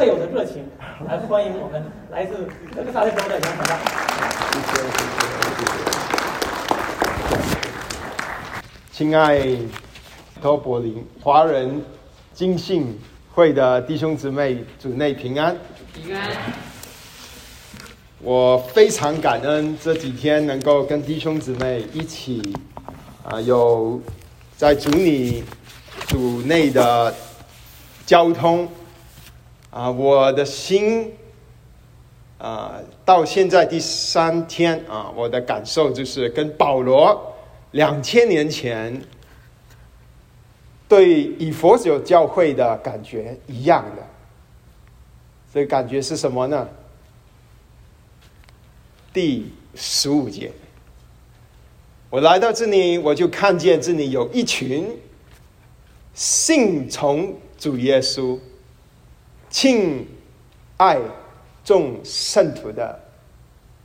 特有的热情，来欢迎我们来自德克萨斯州的杨传道。亲爱托柏林华人金信会的弟兄姊妹，主内平安。平安。我非常感恩这几天能够跟弟兄姊妹一起啊，有在主里主内的交通啊，我的心啊，到现在第三天啊，我的感受就是跟保罗两千年前对以佛所教会的感觉一样的。这感觉是什么呢？第十五节，我来到这里，我就看见这里有一群信从主耶稣、敬爱众圣徒的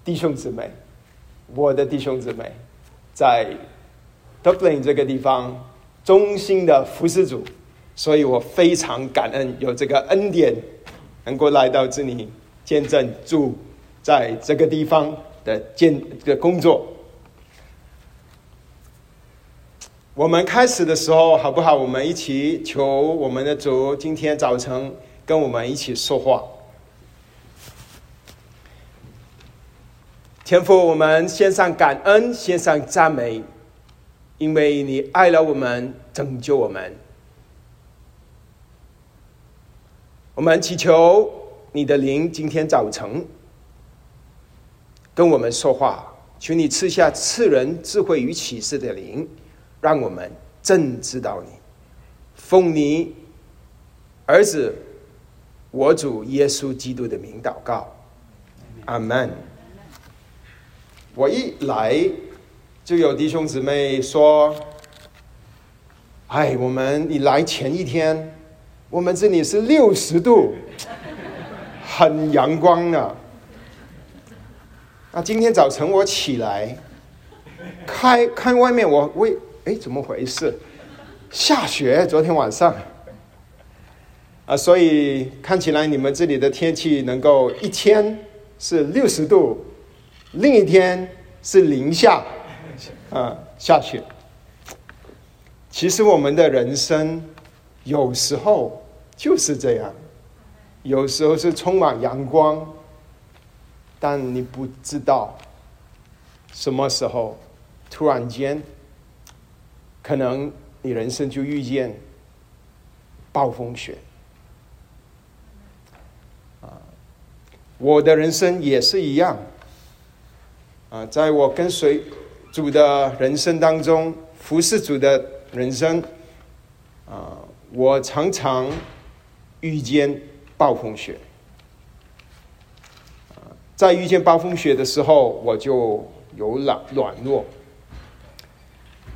弟兄姊妹，我的弟兄姊妹，在 Dublin 这个地方衷心的服侍主，所以我非常感恩有这个恩典，能够来到这里见证主。在这个地方的建的工作，我们开始的时候好不好？我们一起求我们的主，今天早晨跟我们一起说话。天父，我们献上感恩，献上赞美，因为你爱了我们，拯救我们。我们祈求你的灵，今天早晨。跟我们说话，求你赐下赐人智慧与启示的灵，让我们正知道你。奉你儿子我主耶稣基督的名祷告，阿门。我一来就有弟兄姊妹说：“哎，我们你来前一天，我们这里是六十度，很阳光的。”那今天早晨我起来，开看外面，我为哎怎么回事？下雪，昨天晚上啊，所以看起来你们这里的天气能够一天是六十度，另一天是零下啊下雪。其实我们的人生有时候就是这样，有时候是充满阳光。但你不知道什么时候，突然间，可能你人生就遇见暴风雪。我的人生也是一样。啊，在我跟随主的人生当中，服侍主的人生，啊，我常常遇见暴风雪。在遇见暴风雪的时候，我就有软软弱，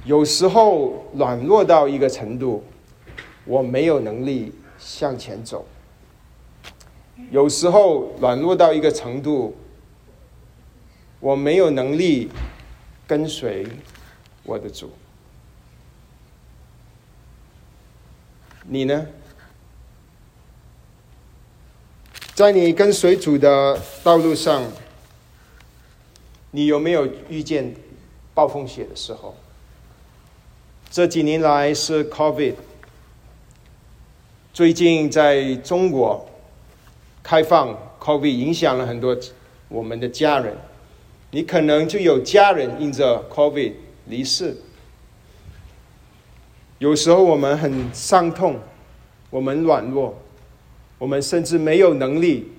有时候软弱到一个程度，我没有能力向前走；有时候软弱到一个程度，我没有能力跟随我的主。你呢？在你跟随主的道路上，你有没有遇见暴风雪的时候？这几年来是 COVID，最近在中国开放 COVID，影响了很多我们的家人。你可能就有家人因着 COVID 离世。有时候我们很伤痛，我们软弱。我们甚至没有能力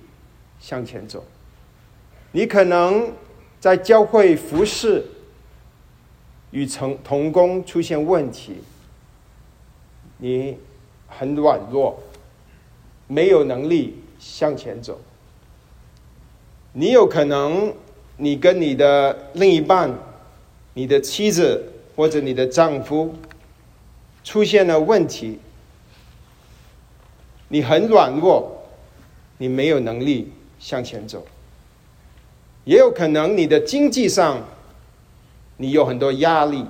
向前走。你可能在教会服侍与成同工出现问题，你很软弱，没有能力向前走。你有可能，你跟你的另一半、你的妻子或者你的丈夫出现了问题。你很软弱，你没有能力向前走。也有可能你的经济上，你有很多压力，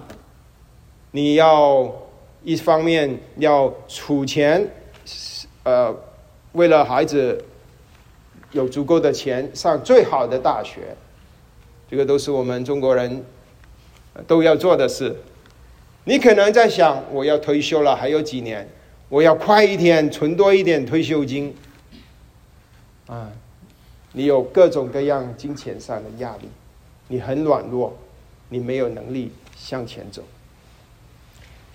你要一方面要储钱，呃，为了孩子有足够的钱上最好的大学，这个都是我们中国人都要做的事。你可能在想，我要退休了，还有几年，我要快一点存多一点退休金。啊，你有各种各样金钱上的压力，你很软弱，你没有能力向前走。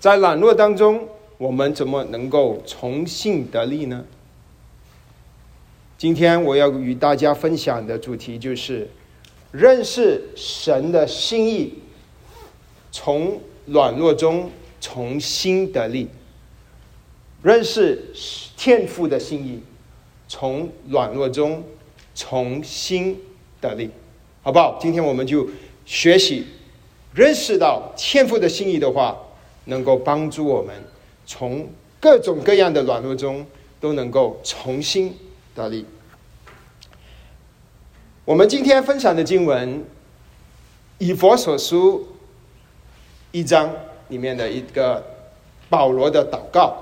在软弱当中，我们怎么能够重新得力呢？今天我要与大家分享的主题就是认识神的心意，从软弱中重新得力；认识天父的心意。从软弱中重新得力，好不好？今天我们就学习认识到天赋的心意的话，能够帮助我们从各种各样的软弱中都能够重新大力。我们今天分享的经文，以佛所书一章里面的一个保罗的祷告。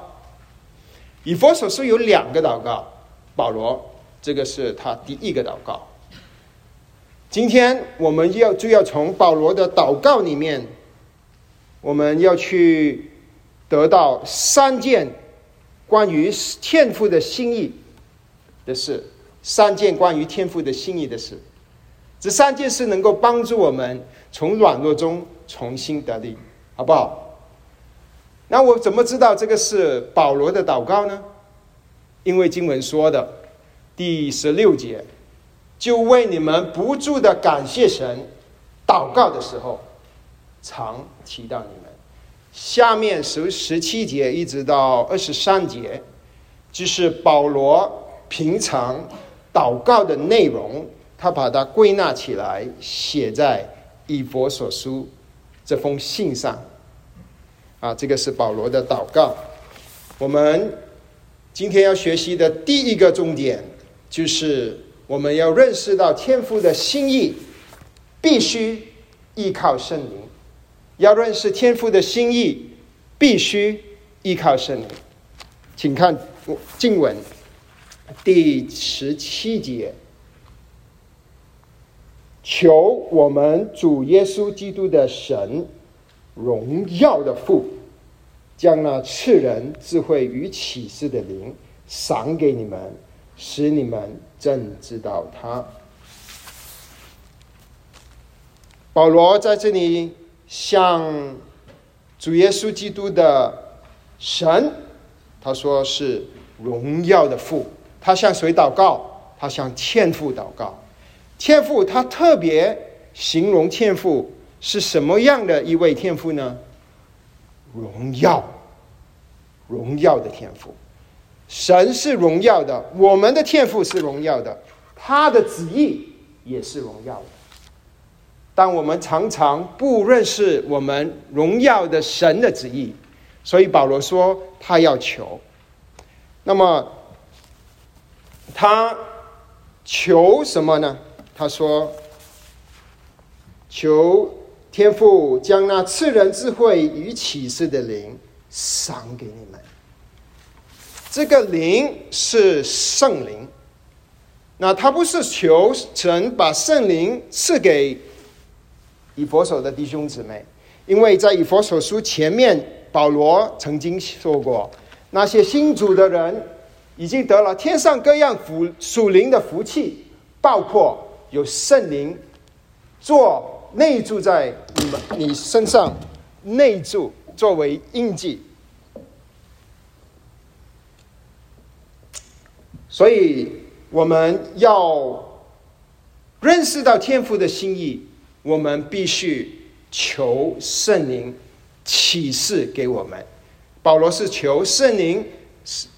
以佛所书有两个祷告。保罗，这个是他第一个祷告。今天我们要就要从保罗的祷告里面，我们要去得到三件关于天赋的心意的事，三件关于天赋的心意的事。这三件事能够帮助我们从软弱中重新得力，好不好？那我怎么知道这个是保罗的祷告呢？因为经文说的第十六节，就为你们不住的感谢神，祷告的时候，常提到你们。下面十十七节一直到二十三节，就是保罗平常祷告的内容，他把它归纳起来，写在以佛所书这封信上。啊，这个是保罗的祷告，我们。今天要学习的第一个重点，就是我们要认识到天父的心意，必须依靠圣灵。要认识天父的心意，必须依靠圣灵。请看经文第十七节：求我们主耶稣基督的神荣耀的父。将那赐人智慧与启示的灵赏给你们，使你们正知道他。保罗在这里向主耶稣基督的神，他说是荣耀的父。他向谁祷告？他向天父祷告。天父，他特别形容天父是什么样的一位天父呢？荣耀，荣耀的天赋，神是荣耀的，我们的天赋是荣耀的，他的旨意也是荣耀的。但我们常常不认识我们荣耀的神的旨意，所以保罗说他要求。那么他求什么呢？他说求。天父将那赐人智慧与启示的灵赏给你们。这个灵是圣灵，那他不是求神把圣灵赐给以佛所的弟兄姊妹，因为在以佛所书前面，保罗曾经说过，那些新主的人已经得了天上各样福属灵的福气，包括有圣灵做。内住在你们你身上，内住作为印记，所以我们要认识到天父的心意，我们必须求圣灵启示给我们。保罗是求圣灵，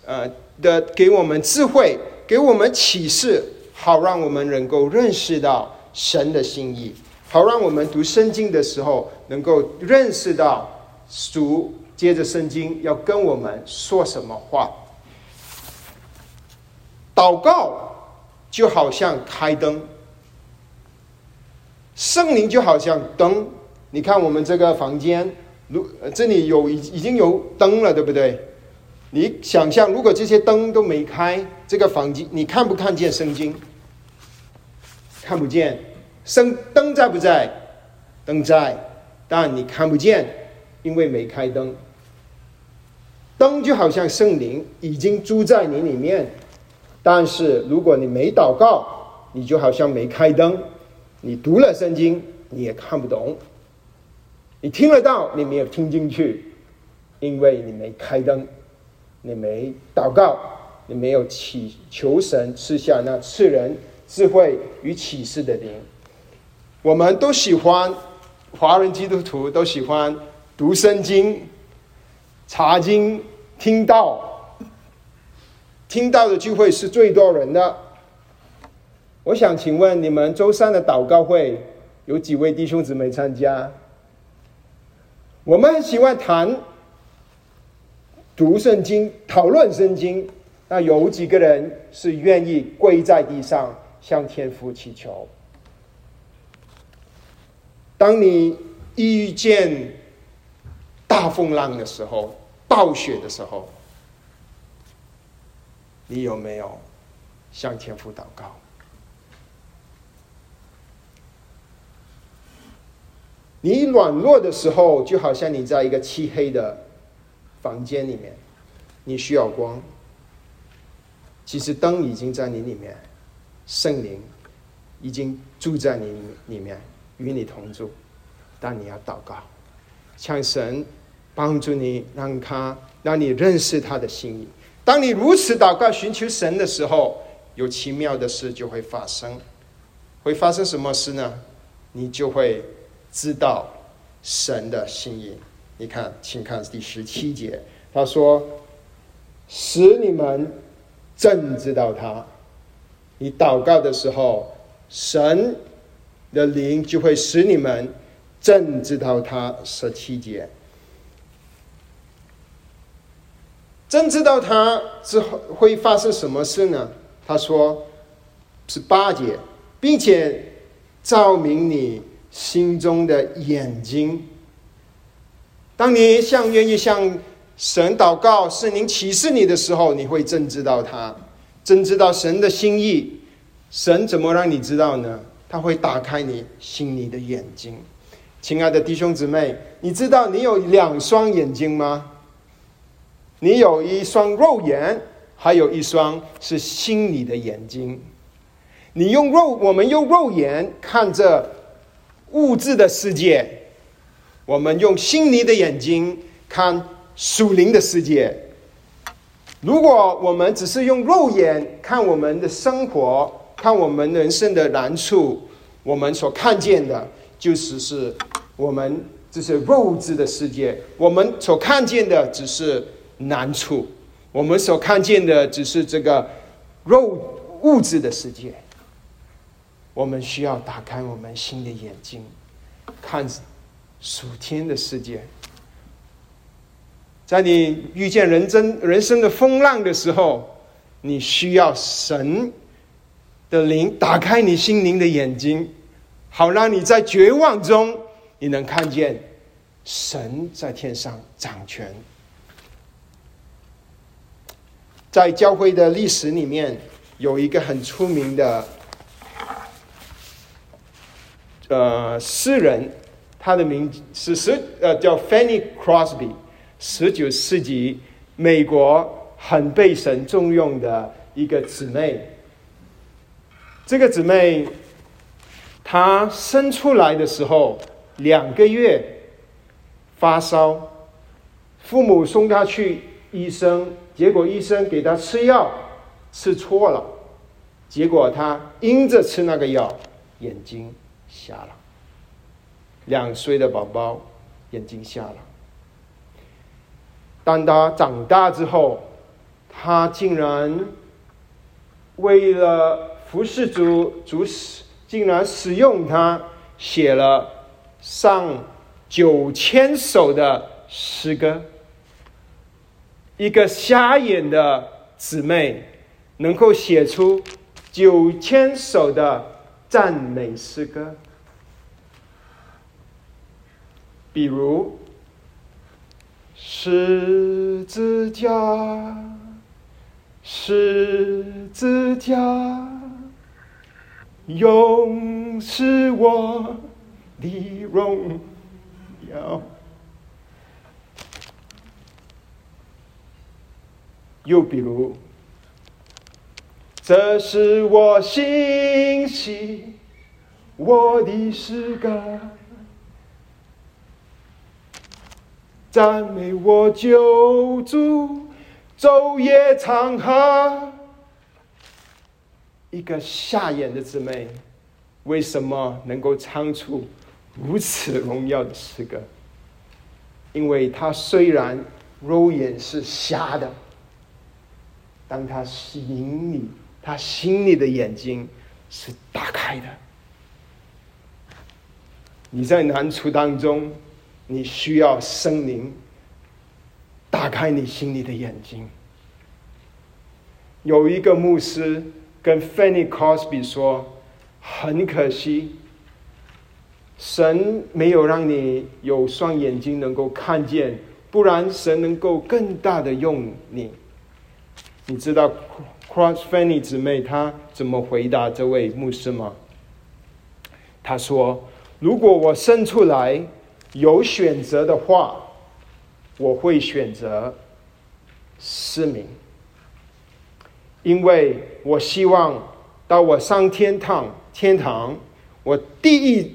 呃的给我们智慧，给我们启示，好让我们能够认识到神的心意。好，让我们读圣经的时候，能够认识到主接着圣经要跟我们说什么话。祷告就好像开灯，圣灵就好像灯。你看我们这个房间，如这里有已已经有灯了，对不对？你想象，如果这些灯都没开，这个房间你看不看见圣经？看不见。生灯在不在？灯在，但你看不见，因为没开灯。灯就好像圣灵已经住在你里面，但是如果你没祷告，你就好像没开灯。你读了圣经，你也看不懂；你听得到，你没有听进去，因为你没开灯，你没祷告，你没有祈求神赐下那赐人智慧与启示的灵。我们都喜欢，华人基督徒都喜欢读圣经、查经、听到，听到的聚会是最多人的。我想请问你们周三的祷告会有几位弟兄姊妹参加？我们喜欢谈读圣经、讨论圣经，那有几个人是愿意跪在地上向天父祈求？当你遇见大风浪的时候、暴雪的时候，你有没有向天父祷告？你软弱的时候，就好像你在一个漆黑的房间里面，你需要光。其实灯已经在你里面，圣灵已经住在你里面，与你同住。但你要祷告，向神帮助你，让他让你认识他的心意。当你如此祷告、寻求神的时候，有奇妙的事就会发生。会发生什么事呢？你就会。知道神的心意，你看，请看第十七节，他说：“使你们正知道他。”你祷告的时候，神的灵就会使你们正知道他。十七节，正知道他之后会发生什么事呢？他说：“是八节，并且照明你。”心中的眼睛。当你向愿意向神祷告，圣灵启示你的时候，你会真知道他，真知道神的心意。神怎么让你知道呢？他会打开你心里的眼睛。亲爱的弟兄姊妹，你知道你有两双眼睛吗？你有一双肉眼，还有一双是心里的眼睛。你用肉，我们用肉眼看着。物质的世界，我们用心灵的眼睛看属灵的世界。如果我们只是用肉眼看我们的生活，看我们人生的难处，我们所看见的，就是是我们这是肉质的世界。我们所看见的只是难处，我们所看见的只是这个肉物质的世界。我们需要打开我们新的眼睛，看属天的世界。在你遇见人生人生的风浪的时候，你需要神的灵打开你心灵的眼睛，好让你在绝望中，你能看见神在天上掌权。在教会的历史里面，有一个很出名的。呃，诗人，他的名是十呃叫 Fanny Crosby，十九世纪美国很被神重用的一个姊妹。这个姊妹，她生出来的时候两个月发烧，父母送她去医生，结果医生给她吃药吃错了，结果她因着吃那个药，眼睛。瞎了，两岁的宝宝眼睛瞎了。当他长大之后，他竟然为了服侍主，主使竟然使用他写了上九千首的诗歌。一个瞎眼的姊妹能够写出九千首的赞美诗歌。比如，十字架，十字架，永是我的荣耀。又比如，这是我心喜，我的诗歌，赞美我救主，昼夜长河。一个瞎眼的姊妹，为什么能够唱出如此荣耀的诗歌？因为她虽然肉眼是瞎的。当她心里，她心里的眼睛是打开的。你在难处当中，你需要圣灵打开你心里的眼睛。有一个牧师跟 Fanny Cosby 说：“很可惜，神没有让你有双眼睛能够看见，不然神能够更大的用你。”你知道 Cross Fanny 姊妹她怎么回答这位牧师吗？他说：“如果我生出来有选择的话，我会选择失明，因为我希望到我上天堂，天堂我第一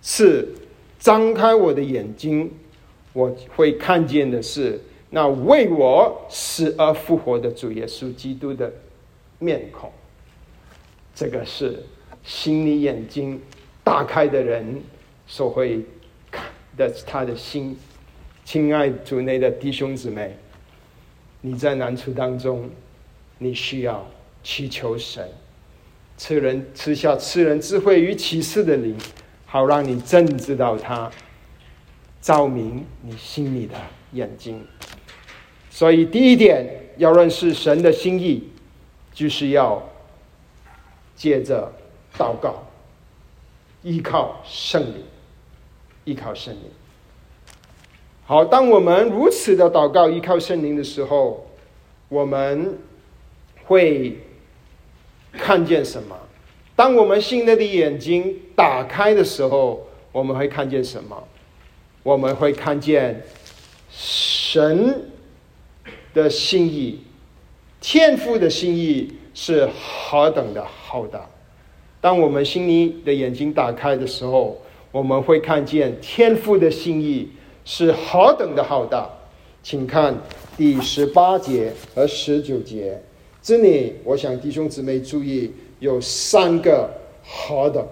次张开我的眼睛，我会看见的是。”那为我死而复活的主耶稣基督的面孔，这个是心理眼睛打开的人所会的他的心。亲爱主内的弟兄姊妹，你在难处当中，你需要祈求神赐人赐下赐人智慧与启示的灵，好让你真知道他照明你心里的眼睛。所以，第一点要认识神的心意，就是要借着祷告，依靠圣灵，依靠圣灵。好，当我们如此的祷告、依靠圣灵的时候，我们会看见什么？当我们心内的眼睛打开的时候，我们会看见什么？我们会看见神。的心意，天赋的心意是何等的浩大！当我们心里的眼睛打开的时候，我们会看见天赋的心意是何等的浩大。请看第十八节和十九节，这里我想弟兄姊妹注意，有三个何等，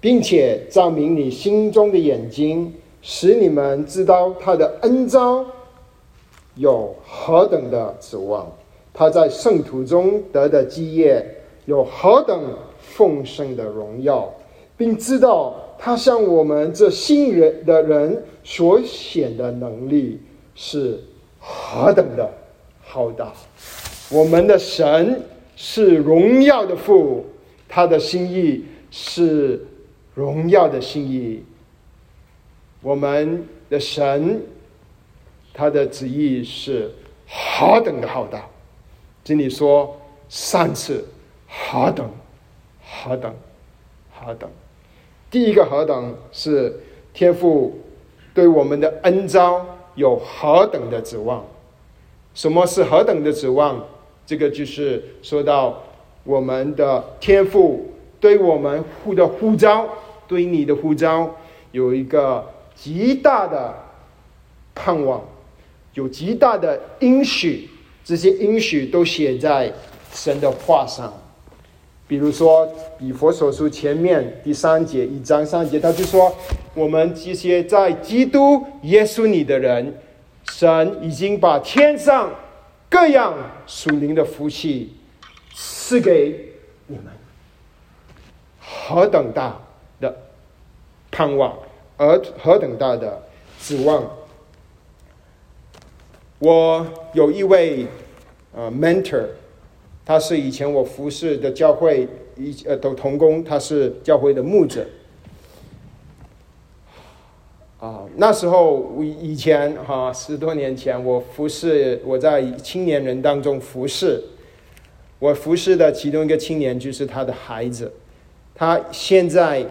并且照明你心中的眼睛，使你们知道他的恩招。有何等的指望？他在圣徒中得的基业有何等丰盛的荣耀，并知道他向我们这信人的人所显的能力是何等的浩大。我们的神是荣耀的父，他的心意是荣耀的心意。我们的神。他的旨意是何等的浩大！经里说三次何等何等何等。第一个何等是天父对我们的恩招有何等的指望？什么是何等的指望？这个就是说到我们的天父对我们呼的呼召，对你的呼召有一个极大的盼望。有极大的应许，这些应许都写在神的话上。比如说，以佛所书前面第三节一章三节，他就说：“我们这些在基督耶稣里的人，神已经把天上各样属灵的福气赐给你们。何等大的盼望，而何等大的指望！”我有一位呃 mentor，他是以前我服侍的教会一呃的同工，他是教会的牧者。啊，那时候我以前哈十多年前我服侍我在青年人当中服侍，我服侍的其中一个青年就是他的孩子，他现在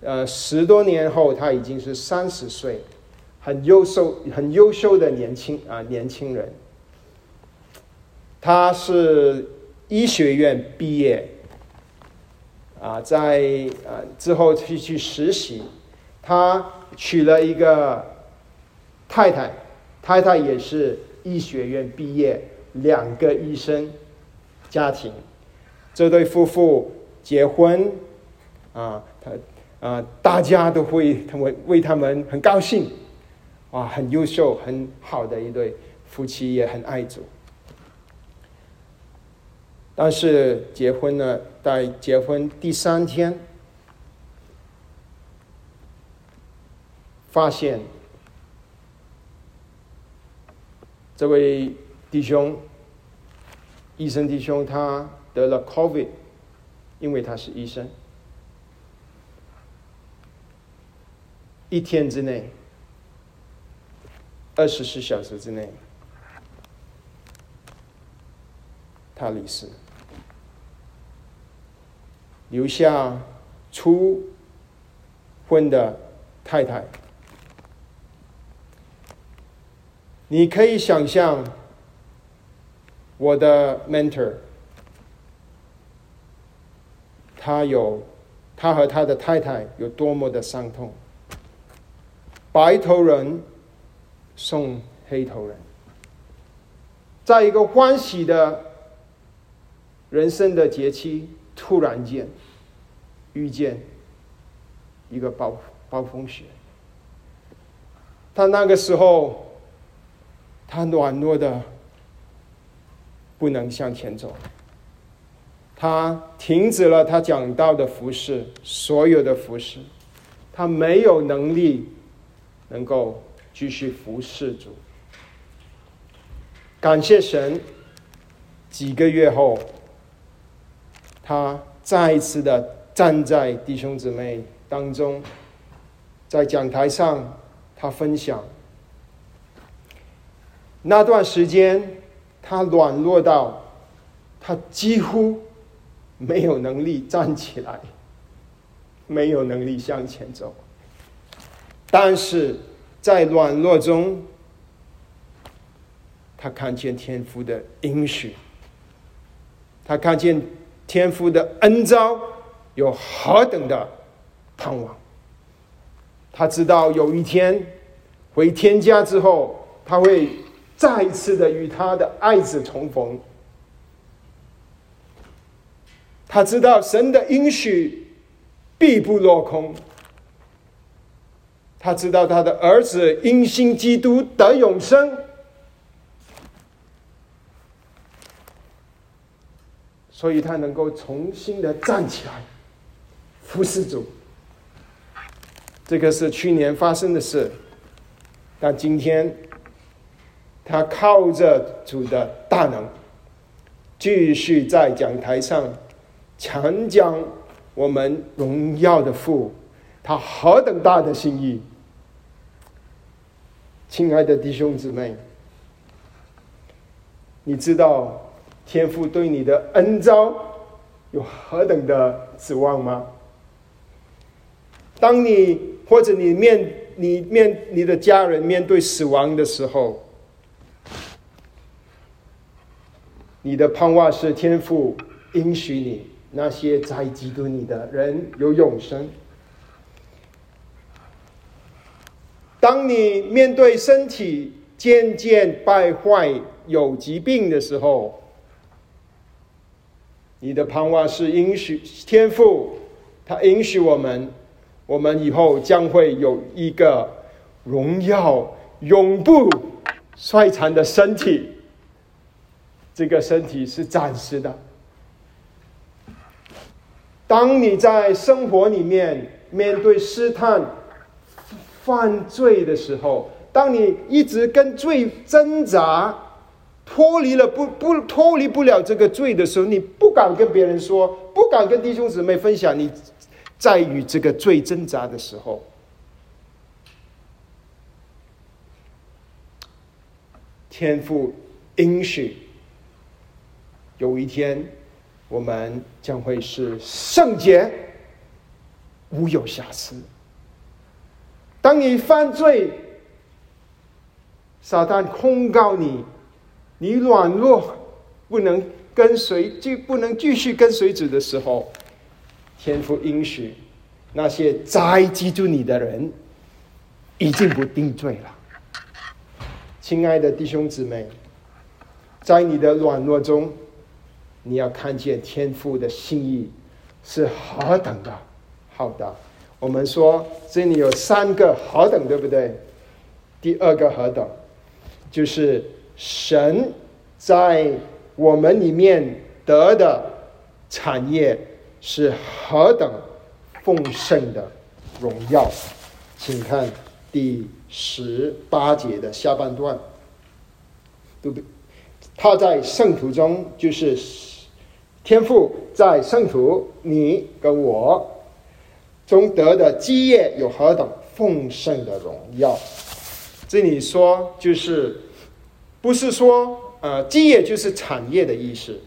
呃十多年后他已经是三十岁，很优秀很优秀的年轻啊年轻人。他是医学院毕业，啊，在啊之后去去实习，他娶了一个太太，太太也是医学院毕业，两个医生家庭，这对夫妇结婚，啊，他啊大家都会他们为他们很高兴，啊，很优秀很好的一对夫妻，也很爱主。但是结婚呢，在结婚第三天，发现这位弟兄，医生弟兄他得了 COVID，因为他是医生，一天之内，二十四小时之内，他离世。留下初婚的太太，你可以想象我的 mentor，他有他和他的太太有多么的伤痛。白头人送黑头人，在一个欢喜的人生的节期。突然间，遇见一个暴暴风雪，他那个时候，他软弱的不能向前走，他停止了他讲道的服饰，所有的服饰，他没有能力能够继续服侍主。感谢神，几个月后。他再一次的站在弟兄姊妹当中，在讲台上，他分享那段时间，他软弱到他几乎没有能力站起来，没有能力向前走。但是在软弱中，他看见天父的应许，他看见。天父的恩召有何等的盼望？他知道有一天回天家之后，他会再一次的与他的爱子重逢。他知道神的应许必不落空。他知道他的儿子因信基督得永生。所以他能够重新的站起来，服侍主。这个是去年发生的事，但今天他靠着主的大能，继续在讲台上强讲我们荣耀的父，他何等大的心意！亲爱的弟兄姊妹，你知道？天父对你的恩招有何等的指望吗？当你或者你面你面你的家人面对死亡的时候，你的盼望是天父允许你那些在基督你的人有永生。当你面对身体渐渐败坏有疾病的时候，你的盼望是允许天赋，他允许我们，我们以后将会有一个荣耀、永不衰残的身体。这个身体是暂时的。当你在生活里面面对试探、犯罪的时候，当你一直跟罪挣扎。脱离了不不脱离不了这个罪的时候，你不敢跟别人说，不敢跟弟兄姊妹分享。你在与这个罪挣扎的时候，天赋应许有一天我们将会是圣洁，无有瑕疵。当你犯罪，撒旦控告你，你软弱，不能跟随，就不能继续跟随主的时候，天父应许那些栽记住你的人，已经不定罪了。亲爱的弟兄姊妹，在你的软弱中，你要看见天父的心意是何等的好的。我们说这里有三个何等，对不对？第二个何等，就是神在我们里面得的产业是何等丰盛的荣耀。请看第。十八节的下半段，对不？他在圣徒中，就是天赋在圣徒你跟我中得的基业有何等丰盛的荣耀？这里说就是不是说呃基业就是产业的意思，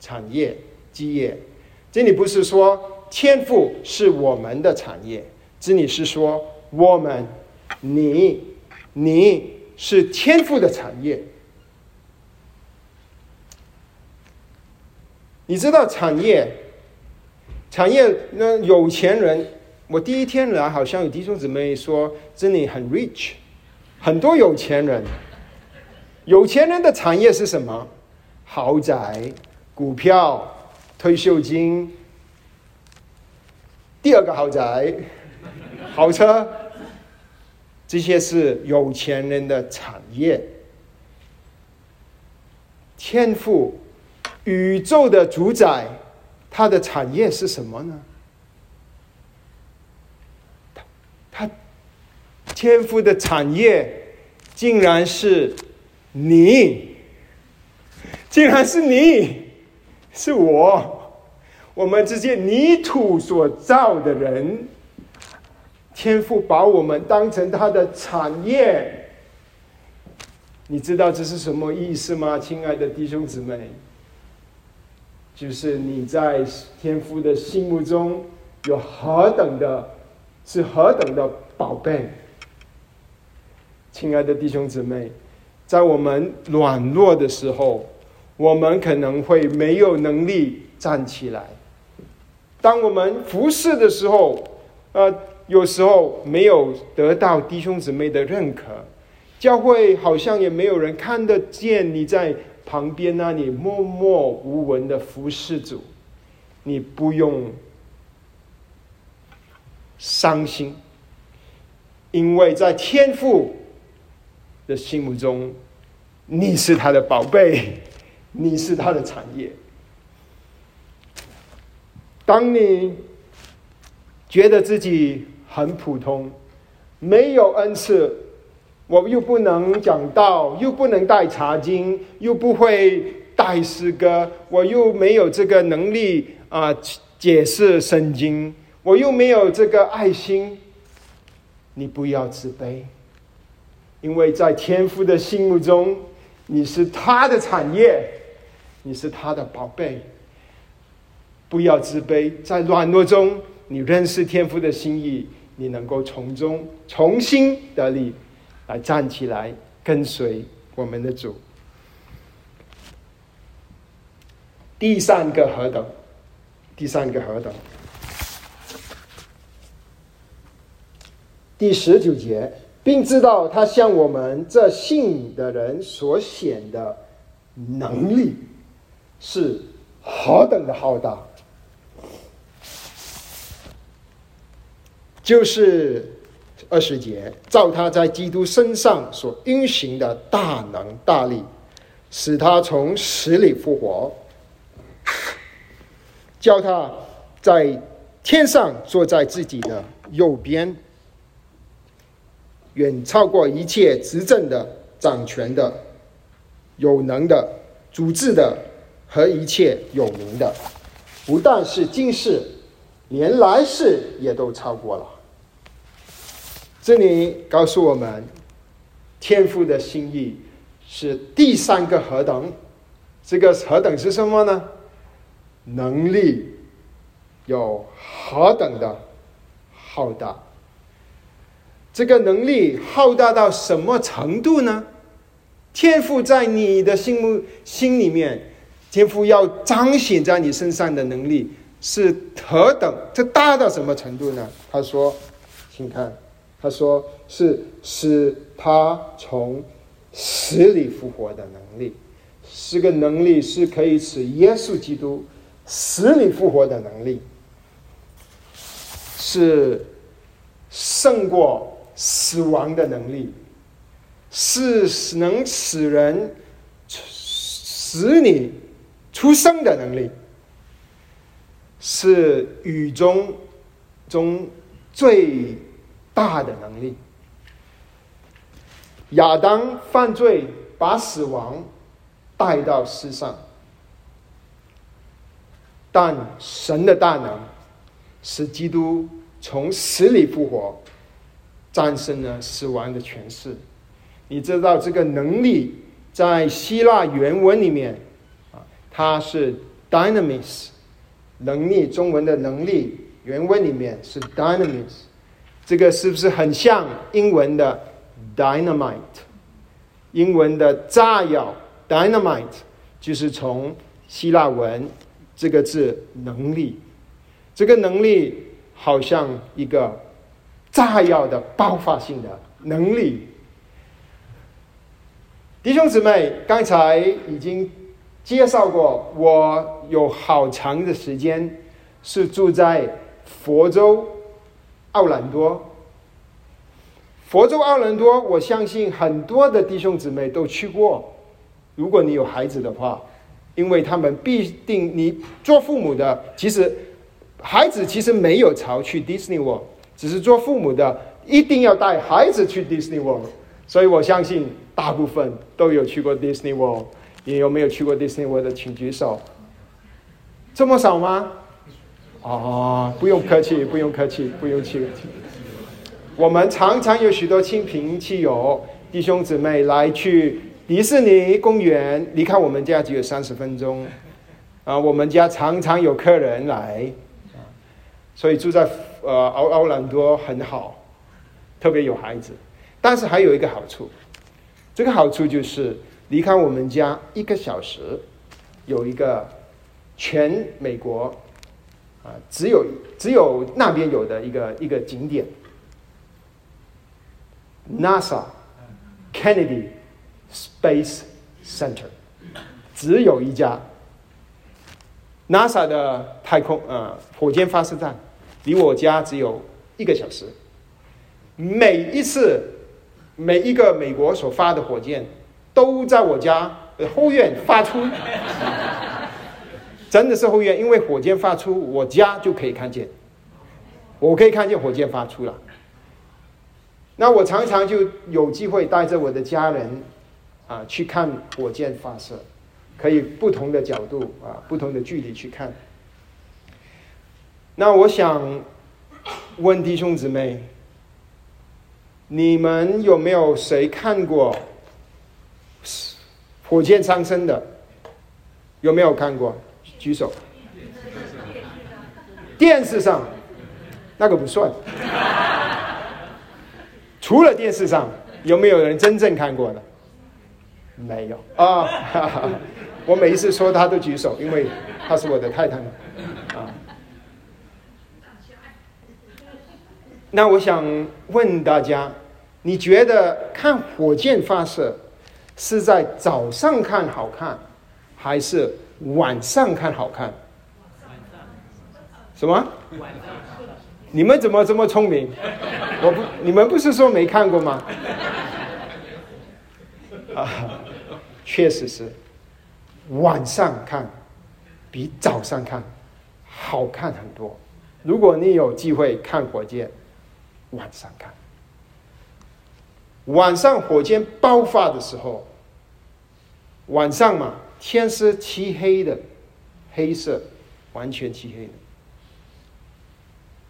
产业基业，这里不是说天赋是我们的产业，这里是说我们。你，你是天赋的产业。你知道产业，产业那有钱人，我第一天来好像有弟兄姊妹说，这里很 rich，很多有钱人。有钱人的产业是什么？豪宅、股票、退休金。第二个豪宅，豪车。这些是有钱人的产业，天赋，宇宙的主宰，他的产业是什么呢？他他天赋的产业，竟然是你，竟然是你，是我，我们这些泥土所造的人。天父把我们当成他的产业，你知道这是什么意思吗，亲爱的弟兄姊妹？就是你在天父的心目中有何等的，是何等的宝贝。亲爱的弟兄姊妹，在我们软弱的时候，我们可能会没有能力站起来；当我们服侍的时候，呃。有时候没有得到弟兄姊妹的认可，教会好像也没有人看得见你在旁边那里默默无闻的服侍主，你不用伤心，因为在天父的心目中，你是他的宝贝，你是他的产业。当你觉得自己，很普通，没有恩赐，我又不能讲道，又不能带茶经，又不会带诗歌，我又没有这个能力啊解释圣经，我又没有这个爱心。你不要自卑，因为在天父的心目中，你是他的产业，你是他的宝贝。不要自卑，在软弱中，你认识天父的心意。你能够从中重新得力，来站起来跟随我们的主。第三个何等？第三个何等？第十九节，并知道他向我们这信的人所显的能力是何等的浩大。就是二十节，照他在基督身上所运行的大能大力，使他从死里复活，叫他在天上坐在自己的右边，远超过一切执政的、掌权的、有能的、主治的和一切有名的，不但是今世。连来世也都超过了。这里告诉我们，天父的心意是第三个何等？这个何等是什么呢？能力有何等的浩大？这个能力浩大到什么程度呢？天赋在你的心目心里面，天赋要彰显在你身上的能力是何等？这大到什么程度呢？他说：“请看，他说是使他从死里复活的能力，是个能力，是可以使耶稣基督死里复活的能力，是胜过死亡的能力。”是能使人使你出生的能力，是宇宙中最大的能力。亚当犯罪，把死亡带到世上，但神的大能使基督从死里复活，战胜了死亡的权势。你知道这个能力在希腊原文里面啊，它是 dynamis，能力中文的能力原文里面是 dynamis，这个是不是很像英文的 dynamite？英文的炸药 dynamite 就是从希腊文这个字能力，这个能力好像一个炸药的爆发性的能力。弟兄姊妹，刚才已经介绍过，我有好长的时间是住在佛州奥兰多。佛州奥兰多，我相信很多的弟兄姊妹都去过。如果你有孩子的话，因为他们必定你做父母的，其实孩子其实没有朝去 Disney World，只是做父母的一定要带孩子去 Disney World。所以我相信。大部分都有去过 Disney World，你有没有去过 Disney World 的，请举手。这么少吗？哦，不用客气，不用客气，不用客气。我们常常有许多亲朋戚友、弟兄姊妹来去迪士尼公园，离开我们家只有三十分钟。啊，我们家常常有客人来，所以住在呃奥奥兰多很好，特别有孩子。但是还有一个好处。这个好处就是离开我们家一个小时，有一个全美国啊，只有只有那边有的一个一个景点，NASA Kennedy Space Center，只有一家 NASA 的太空呃火箭发射站，离我家只有一个小时，每一次。每一个美国所发的火箭，都在我家后院发出，真的是后院，因为火箭发出，我家就可以看见，我可以看见火箭发出了。那我常常就有机会带着我的家人啊去看火箭发射，可以不同的角度啊，不同的距离去看。那我想问弟兄姊妹。你们有没有谁看过火箭上升的？有没有看过？举手。电视上，那个不算。除了电视上，有没有人真正看过的？没有啊！我每一次说他都举手，因为他是我的太太嘛。那我想问大家。你觉得看火箭发射是在早上看好看，还是晚上看好看？什么？你们怎么这么聪明？我不，你们不是说没看过吗？啊，确实是，晚上看比早上看好看很多。如果你有机会看火箭，晚上看。晚上火箭爆发的时候，晚上嘛，天是漆黑的，黑色，完全漆黑的。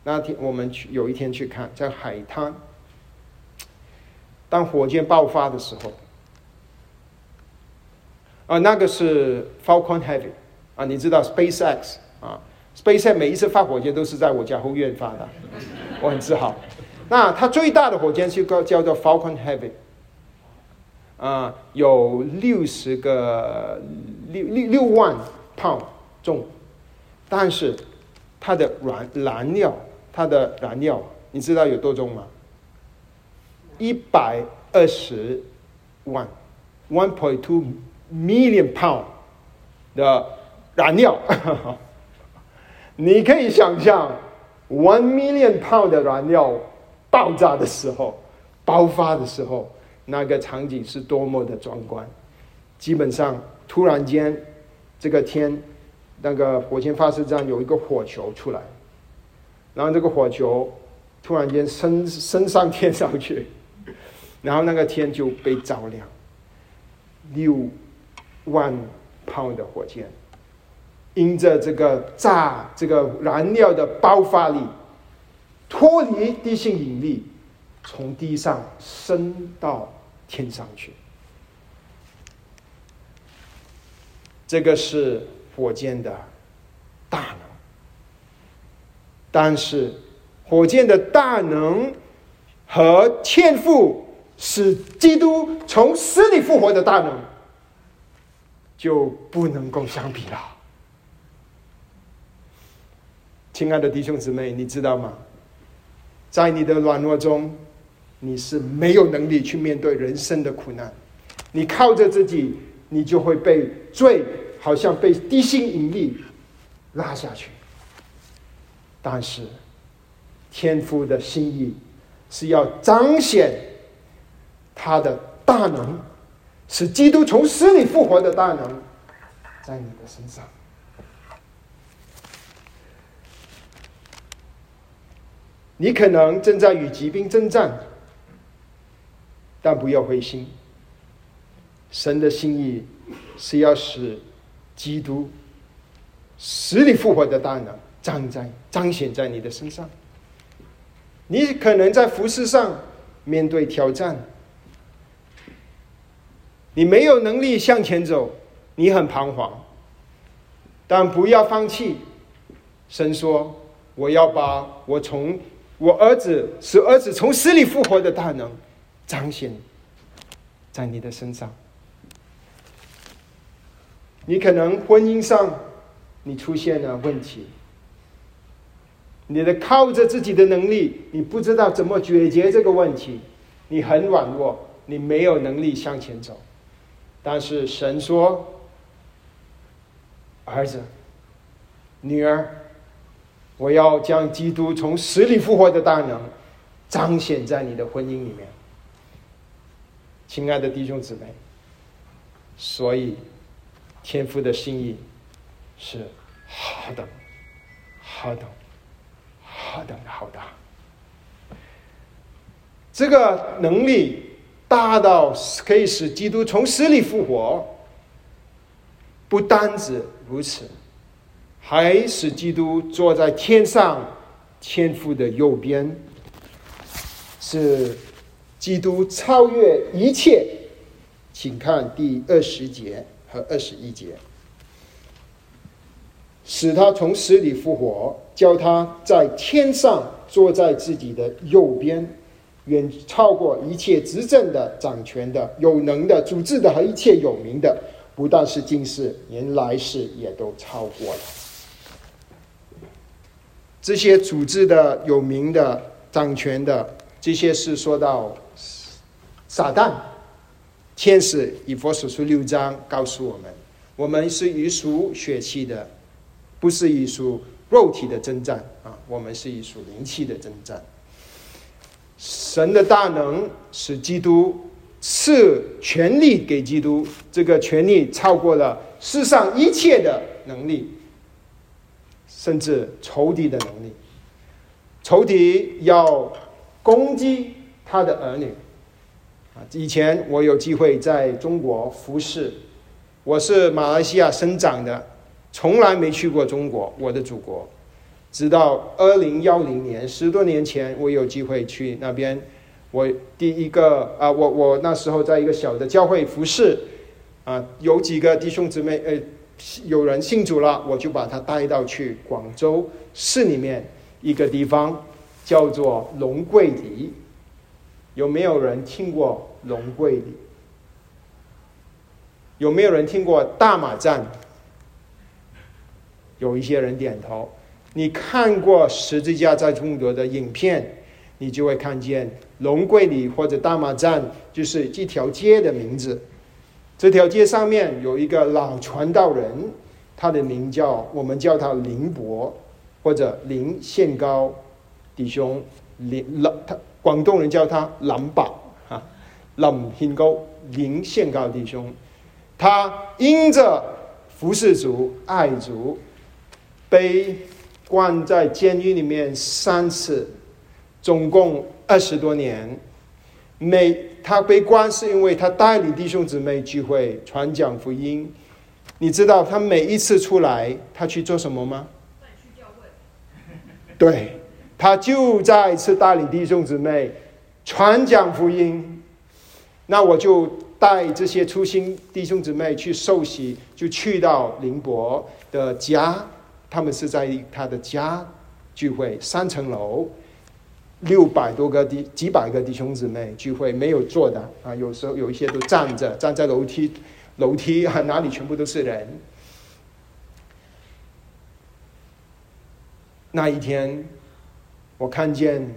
那天我们去有一天去看，在海滩，当火箭爆发的时候，啊，那个是 Falcon Heavy，啊，你知道 SpaceX 啊，SpaceX 每一次发火箭都是在我家后院发的，我很自豪。那它最大的火箭是个叫做 Falcon Heavy，啊，有六十个六六六万磅重，但是它的燃燃料，它的燃料，你知道有多重吗？一百二十万，one point two million pound 的燃料，你可以想象 one million pound 的燃料爆炸的时候，爆发的时候，那个场景是多么的壮观。基本上，突然间，这个天，那个火箭发射站有一个火球出来，然后这个火球突然间升升上天上去。然后那个天就被照亮，六万磅的火箭，因着这个炸这个燃料的爆发力，脱离地心引力，从地上升到天上去。这个是火箭的大能，但是火箭的大能和天赋。使基督从死里复活的大能，就不能够相比了。亲爱的弟兄姊妹，你知道吗？在你的软弱中，你是没有能力去面对人生的苦难。你靠着自己，你就会被罪，好像被地心引力拉下去。但是，天父的心意是要彰显。他的大能，使基督从死里复活的大能，在你的身上。你可能正在与疾病征战，但不要灰心。神的心意是要使基督死里复活的大能彰在彰显在你的身上。你可能在服饰上面对挑战。你没有能力向前走，你很彷徨，但不要放弃。神说：“我要把我从我儿子使儿子从死里复活的大能彰显在你的身上。”你可能婚姻上你出现了问题，你的靠着自己的能力，你不知道怎么解决这个问题，你很软弱，你没有能力向前走。但是神说：“儿子、女儿，我要将基督从死里复活的大能彰显在你的婚姻里面，亲爱的弟兄姊妹。所以，天父的心意是好的，好的，好的，好的。这个能力。”大到可以使基督从死里复活，不单止如此，还使基督坐在天上天父的右边，是基督超越一切。请看第二十节和二十一节，使他从死里复活，叫他在天上坐在自己的右边。远超过一切执政的、掌权的、有能的、主治的和一切有名的，不但是今世，连来世也都超过了。这些组织的、有名的、掌权的，这些是说到撒旦、天使。以佛所书六章告诉我们，我们是一属血气的，不是一属肉体的征战啊，我们是一属灵气的征战。神的大能使基督赐权力给基督，这个权力超过了世上一切的能力，甚至仇敌的能力。仇敌要攻击他的儿女啊！以前我有机会在中国服侍，我是马来西亚生长的，从来没去过中国，我的祖国。直到二零幺零年，十多年前，我有机会去那边。我第一个啊，我我那时候在一个小的教会服侍，啊，有几个弟兄姊妹，呃，有人信主了，我就把他带到去广州市里面一个地方，叫做龙桂里。有没有人听过龙桂里？有没有人听过大马站？有一些人点头。你看过十字架在中国的影片，你就会看见龙桂里或者大马站，就是这条街的名字。这条街上面有一个老传道人，他的名叫我们叫他林伯或者林宪高弟兄，林老他广东人叫他林伯哈，林宪高林宪高弟兄，他因着服侍主爱主，被关在监狱里面三次，总共二十多年，每。他被关是因为他带领弟兄姊妹聚会传讲福音。你知道他每一次出来，他去做什么吗？对，他就再次带领弟兄姊妹传讲福音。那我就带这些初心弟兄姊妹去受洗，就去到林伯的家，他们是在他的家聚会，三层楼。六百多个弟几百个弟兄姊妹聚会，没有坐的啊，有时候有一些都站着，站在楼梯楼梯啊，哪里全部都是人。那一天，我看见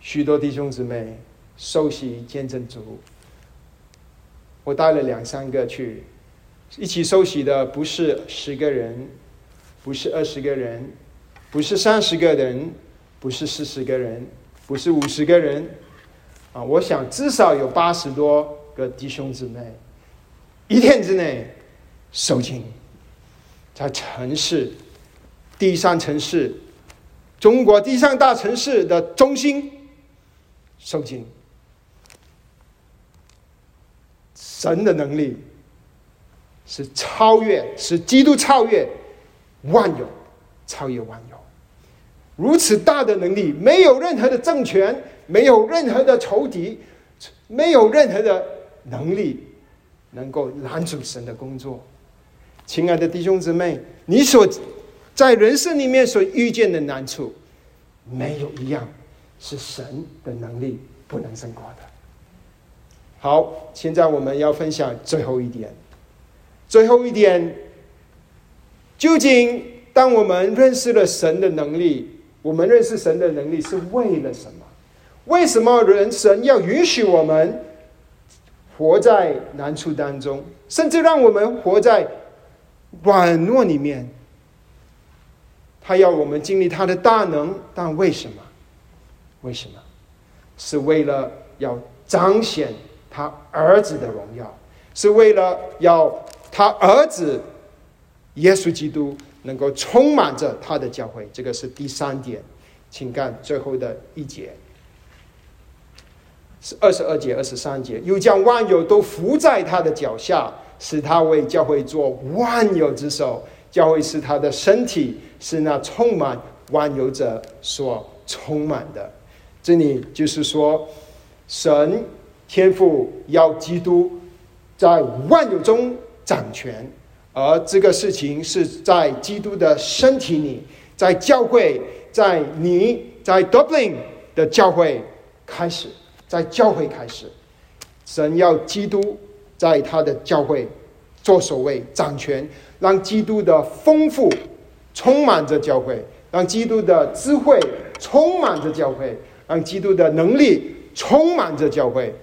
许多弟兄姊妹受洗见证主，我带了两三个去，一起受洗的不是十个人，不是二十个人。不是三十个人，不是四十个人，不是五十个人，啊！我想至少有八十多个弟兄姊妹，一天之内受尽，在城市第三城市，中国第三大城市的中心受尽，神的能力是超越，是基督超越万有，超越万有。如此大的能力，没有任何的政权，没有任何的仇敌，没有任何的能力能够拦阻神的工作。亲爱的弟兄姊妹，你所在人生里面所遇见的难处，没有一样是神的能力不能胜过的。好，现在我们要分享最后一点。最后一点，究竟当我们认识了神的能力？我们认识神的能力是为了什么？为什么人神要允许我们活在难处当中，甚至让我们活在软弱里面？他要我们经历他的大能，但为什么？为什么？是为了要彰显他儿子的荣耀，是为了要他儿子耶稣基督。能够充满着他的教会，这个是第三点，请看最后的一节，是二十二节、二十三节，又将万有都伏在他的脚下，使他为教会做万有之首。教会是他的身体，是那充满万有者所充满的。这里就是说，神天父要基督在万有中掌权。而这个事情是在基督的身体里，在教会，在你在 Dublin 的教会开始，在教会开始，神要基督在他的教会做守卫、掌权，让基督的丰富充满着教会，让基督的智慧充满着教会，让基督的能力充满着教会，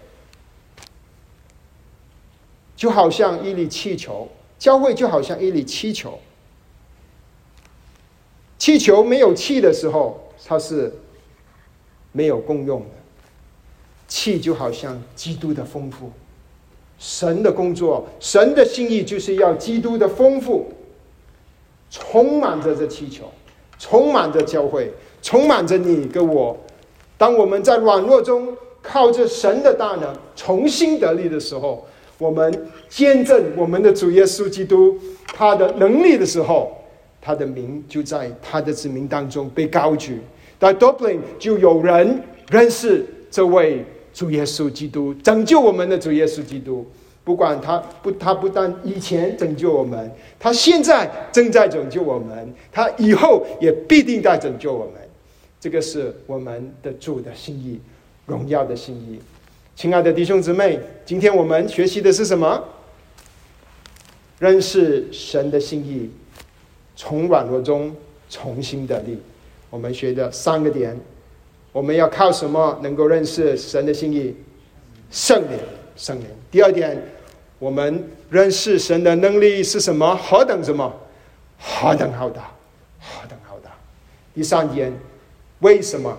就好像一粒气球。教会就好像一粒气球，气球没有气的时候，它是没有功用的。气就好像基督的丰富，神的工作，神的心意就是要基督的丰富，充满着这气球，充满着教会，充满着你跟我。当我们在软弱中靠着神的大能重新得力的时候。我们见证我们的主耶稣基督他的能力的时候，他的名就在他的子民当中被高举。在 Dublin 就有人认识这位主耶稣基督，拯救我们的主耶稣基督。不管他不，他不但以前拯救我们，他现在正在拯救我们，他以后也必定在拯救我们。这个是我们的主的心意，荣耀的心意。亲爱的弟兄姊妹，今天我们学习的是什么？认识神的心意，从软弱中重新得力。我们学的三个点，我们要靠什么能够认识神的心意？圣灵，圣灵。第二点，我们认识神的能力是什么？何等什么？何等浩大，何等浩大。第三点，为什么？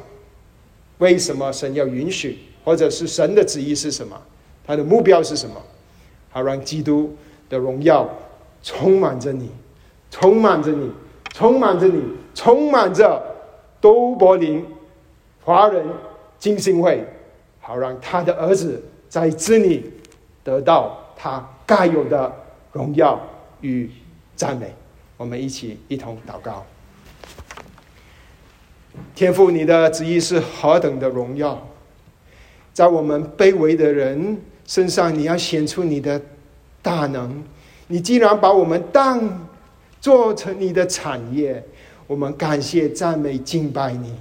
为什么神要允许？或者是神的旨意是什么？他的目标是什么？好让基督的荣耀充满着你，充满着你，充满着你，充满着都柏林华人金星会，好让他的儿子在这里得到他该有的荣耀与赞美。我们一起一同祷告。天父，你的旨意是何等的荣耀，在我们卑微的人身上，你要显出你的大能。你既然把我们当做成你的产业，我们感谢、赞美、敬拜你。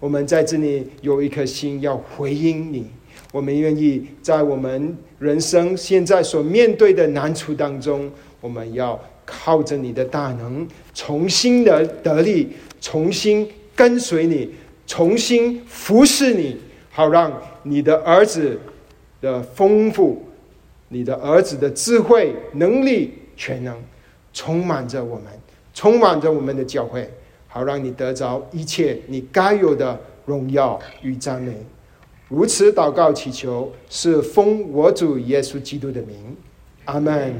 我们在这里有一颗心要回应你，我们愿意在我们人生现在所面对的难处当中，我们要靠着你的大能，重新的得力，重新。跟随你，重新服侍你，好让你的儿子的丰富，你的儿子的智慧、能力、全能，充满着我们，充满着我们的教会，好让你得着一切你该有的荣耀与赞美。如此祷告祈求，是奉我主耶稣基督的名，阿门。